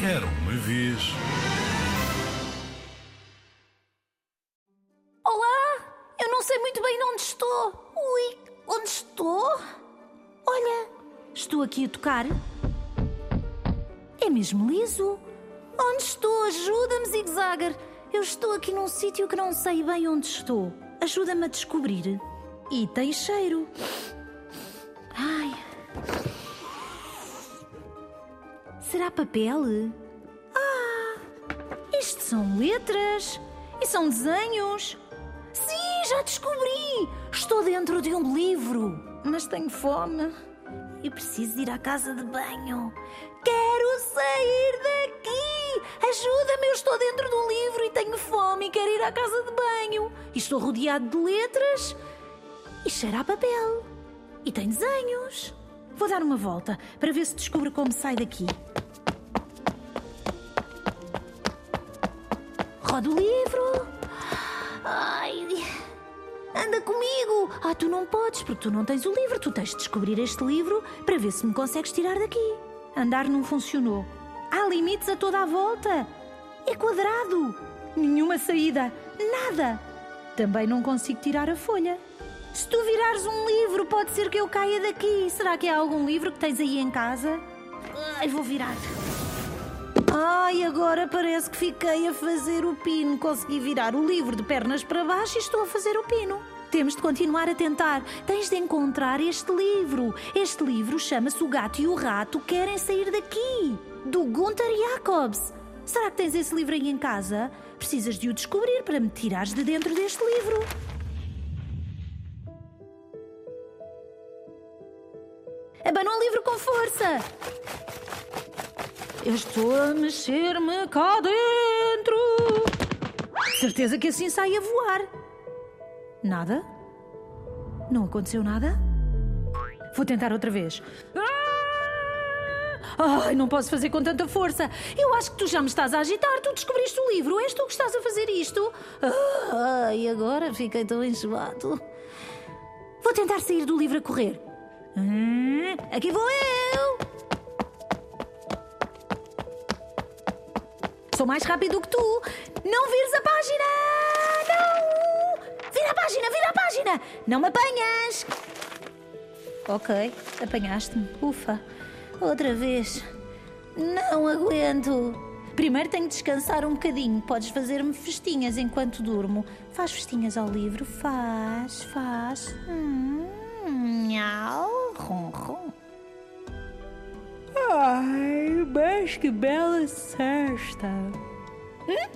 Era uma vez. Olá! Eu não sei muito bem onde estou. Ui, onde estou? Olha, estou aqui a tocar. É mesmo liso. Onde estou? Ajuda-me, Zig Zagger. Eu estou aqui num sítio que não sei bem onde estou. Ajuda-me a descobrir. E tem cheiro. Ai. Será papel? Ah! Isto são letras e são desenhos. Sim, já descobri! Estou dentro de um livro, mas tenho fome e preciso ir à casa de banho. Quero sair daqui! Ajuda-me, eu estou dentro de um livro e tenho fome e quero ir à casa de banho. E estou rodeado de letras e cheira a papel. E tem desenhos. Vou dar uma volta para ver se descubro como sai daqui. Roda o livro. Ai. Anda comigo! Ah, tu não podes, porque tu não tens o livro. Tu tens de descobrir este livro para ver se me consegues tirar daqui. Andar não funcionou. Há limites a toda a volta. É quadrado. Nenhuma saída. Nada. Também não consigo tirar a folha. Se tu virares um livro, pode ser que eu caia daqui. Será que há algum livro que tens aí em casa? Ai, vou virar. Ai, agora parece que fiquei a fazer o pino. Consegui virar o livro de pernas para baixo e estou a fazer o pino. Temos de continuar a tentar. Tens de encontrar este livro. Este livro chama-se O Gato e o Rato Querem Sair Daqui, do Gunther Jacobs. Será que tens esse livro aí em casa? Precisas de o descobrir para me tirares de dentro deste livro. Abana o livro com força! Eu estou a mexer-me cá dentro. Certeza que assim sai a voar. Nada? Não aconteceu nada? Vou tentar outra vez. Ah! Ai, não posso fazer com tanta força. Eu acho que tu já me estás a agitar. Tu descobriste o livro. És tu que estás a fazer isto. Ai, agora fiquei tão enjoado. Vou tentar sair do livro a correr. Hum, aqui vou eu. Sou mais rápido que tu. Não vires a página! Não! Vira a página, vira a página! Não me apanhas! Ok, apanhaste-me. Ufa. Outra vez. Não aguento. Primeiro tenho de descansar um bocadinho. Podes fazer-me festinhas enquanto durmo. Faz festinhas ao livro? Faz, faz. Hum, mas que bela cesta! Hum?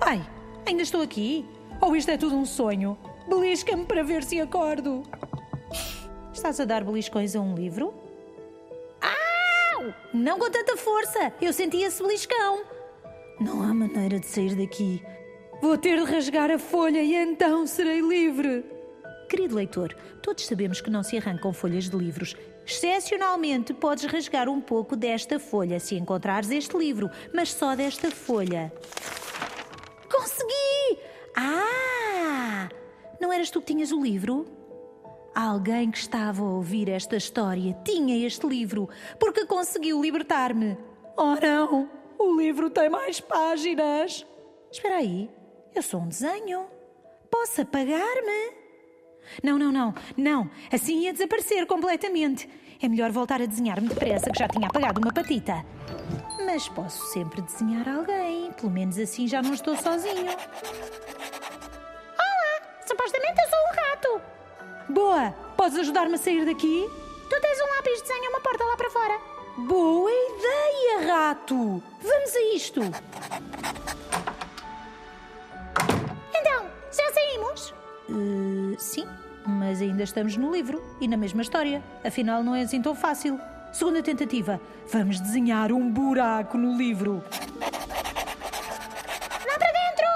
Ai, ainda estou aqui? Ou isto é tudo um sonho? Belisca-me para ver se acordo. Estás a dar beliscões a um livro? Au! Não com tanta força! Eu senti esse beliscão. Não há maneira de sair daqui. Vou ter de rasgar a folha e então serei livre. Querido leitor, todos sabemos que não se arrancam folhas de livros. Excepcionalmente, podes rasgar um pouco desta folha se encontrares este livro, mas só desta folha. Consegui! Ah! Não eras tu que tinhas o livro? Alguém que estava a ouvir esta história tinha este livro, porque conseguiu libertar-me. Oh não! O livro tem mais páginas! Espera aí, eu sou um desenho. Posso apagar-me? Não, não, não, não. Assim ia desaparecer completamente. É melhor voltar a desenhar-me depressa, que já tinha apagado uma patita. Mas posso sempre desenhar alguém. Pelo menos assim já não estou sozinho. Olá! Supostamente eu sou o rato. Boa! Podes ajudar-me a sair daqui? Tu tens um lápis de desenho uma porta lá para fora. Boa ideia, rato! Vamos a isto! Então, já saímos? Uh, sim, mas ainda estamos no livro e na mesma história. Afinal, não é assim tão fácil. Segunda tentativa. Vamos desenhar um buraco no livro. Lá para dentro!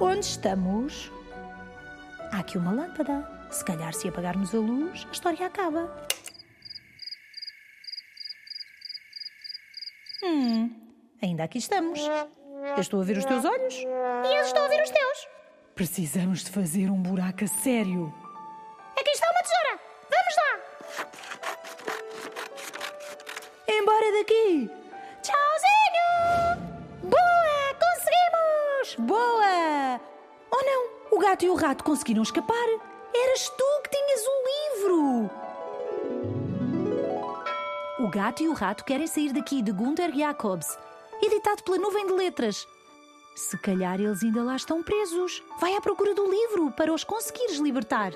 Onde estamos? Há aqui uma lâmpada. Se calhar, se apagarmos a luz, a história acaba. Hum, ainda aqui estamos. Eu estou a ver os teus olhos. E eu estou a ver os teus. Precisamos de fazer um buraco a sério. Aqui está uma tesoura. Vamos lá. embora daqui! Tchauzinho! Boa! Conseguimos! Boa! Oh não! O gato e o rato conseguiram escapar! Eras tu que tinhas o livro! O Gato e o Rato querem sair daqui de Gunther Jacobs, editado pela Nuvem de Letras. Se calhar eles ainda lá estão presos. Vai à procura do livro para os conseguires libertar.